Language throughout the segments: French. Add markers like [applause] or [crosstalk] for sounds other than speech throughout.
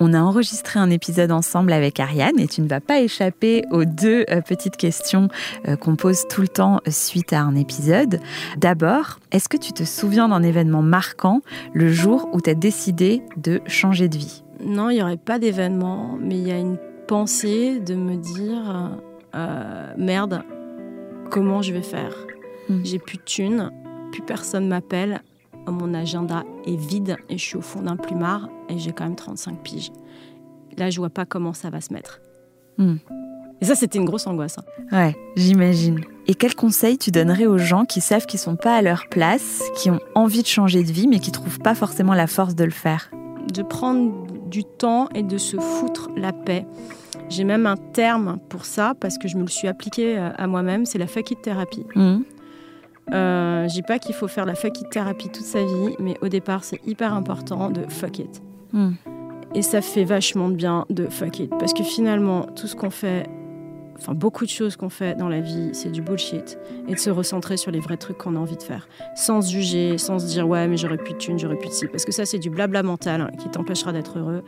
On a enregistré un épisode ensemble avec Ariane et tu ne vas pas échapper aux deux euh, petites questions euh, qu'on pose tout le temps suite à un épisode. D'abord, est-ce que tu te souviens d'un événement marquant le jour où tu as décidé de changer de vie? Non, il n'y aurait pas d'événement, mais il y a une pensée de me dire euh, merde, comment je vais faire? Hmm. J'ai plus de thunes, plus personne m'appelle, mon agenda est vide et je suis au fond d'un plumard et j'ai quand même 35 piges. Là, je vois pas comment ça va se mettre. Hmm. Et ça, c'était une grosse angoisse. Hein. Ouais, j'imagine. Et quel conseil tu donnerais aux gens qui savent qu'ils sont pas à leur place, qui ont envie de changer de vie, mais qui trouvent pas forcément la force de le faire? De prendre du temps et de se foutre la paix. J'ai même un terme pour ça parce que je me le suis appliqué euh, à moi-même, c'est la fakit thérapie. Hmm. Euh, je dis pas qu'il faut faire la fuck it thérapie toute sa vie, mais au départ, c'est hyper important de fuck it. Hmm. Et ça fait vachement de bien de fuck it. Parce que finalement, tout ce qu'on fait, enfin beaucoup de choses qu'on fait dans la vie, c'est du bullshit. Et de se recentrer sur les vrais trucs qu'on a envie de faire. Sans se juger, sans se dire ouais, mais j'aurais plus de thunes, j'aurais plus de ci. Parce que ça, c'est du blabla mental hein, qui t'empêchera d'être heureux.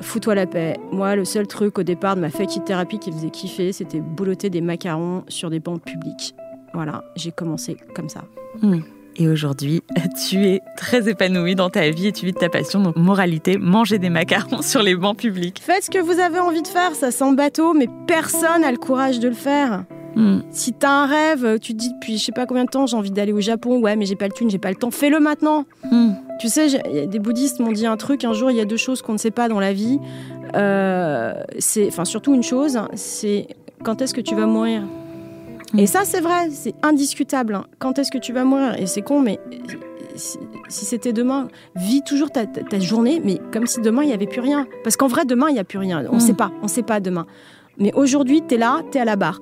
Fous-toi la paix. Moi, le seul truc au départ de ma fuck it thérapie qui faisait kiffer, c'était boulotter des macarons sur des bancs publics. Voilà, j'ai commencé comme ça. Hmm. Et aujourd'hui, [laughs] tu es très épanouie dans ta vie et tu vis de ta passion. Donc, moralité, manger des macarons [laughs] sur les bancs publics. Faites ce que vous avez envie de faire, ça sent bateau, mais personne n'a le courage de le faire. Hmm. Si t'as un rêve, tu te dis depuis je sais pas combien de temps j'ai envie d'aller au Japon, ouais mais j'ai pas le thune, j'ai pas le temps, fais-le maintenant. Hmm. Tu sais, des bouddhistes m'ont dit un truc un jour, il y a deux choses qu'on ne sait pas dans la vie. Euh, c'est, enfin surtout une chose, c'est quand est-ce que tu vas mourir? Et ça, c'est vrai, c'est indiscutable. Hein. Quand est-ce que tu vas mourir? Et c'est con, mais si, c'était demain, vis toujours ta, journée, mais comme si demain, il n'y avait plus rien. Parce qu'en vrai, demain, il n'y a plus rien. On ne mm. sait pas, on ne sait pas demain. Mais aujourd'hui, tu es là, tu es à la barre.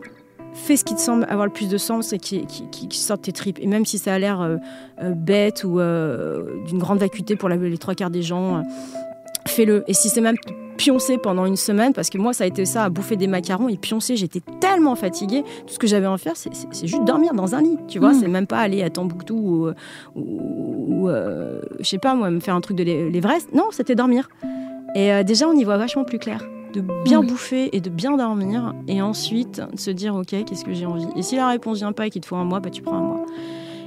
Fais ce qui te semble avoir le plus de sens et qui, qui, qui sort tes tripes. Et même si ça a l'air euh, euh, bête ou euh, d'une grande vacuité pour les trois quarts des gens, fais-le. Et si c'est même pioncer pendant une semaine, parce que moi, ça a été ça, à bouffer des macarons et pioncer. J'étais tellement fatiguée. Tout ce que j'avais à faire, c'est juste dormir dans un lit. Tu vois, mm. c'est même pas aller à Tombouctou ou, ou, euh, je sais pas, moi, me faire un truc de l'Everest. Non, c'était dormir. Et euh, déjà, on y voit vachement plus clair. De bien mm. bouffer et de bien dormir. Et ensuite, de se dire, OK, qu'est-ce que j'ai envie? Et si la réponse vient pas et qu'il te faut un mois, bah, tu prends un mois.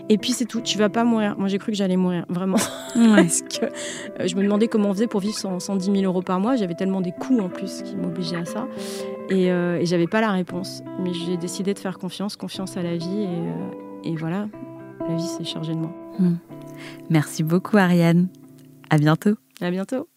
Et puis c'est tout, tu vas pas mourir. Moi j'ai cru que j'allais mourir, vraiment. [laughs] Parce que euh, je me demandais comment on faisait pour vivre 110 000 euros par mois. J'avais tellement des coûts en plus qui m'obligeaient à ça. Et, euh, et j'avais pas la réponse. Mais j'ai décidé de faire confiance, confiance à la vie. Et, euh, et voilà, la vie s'est chargée de moi. Hmm. Merci beaucoup Ariane. À bientôt. À bientôt.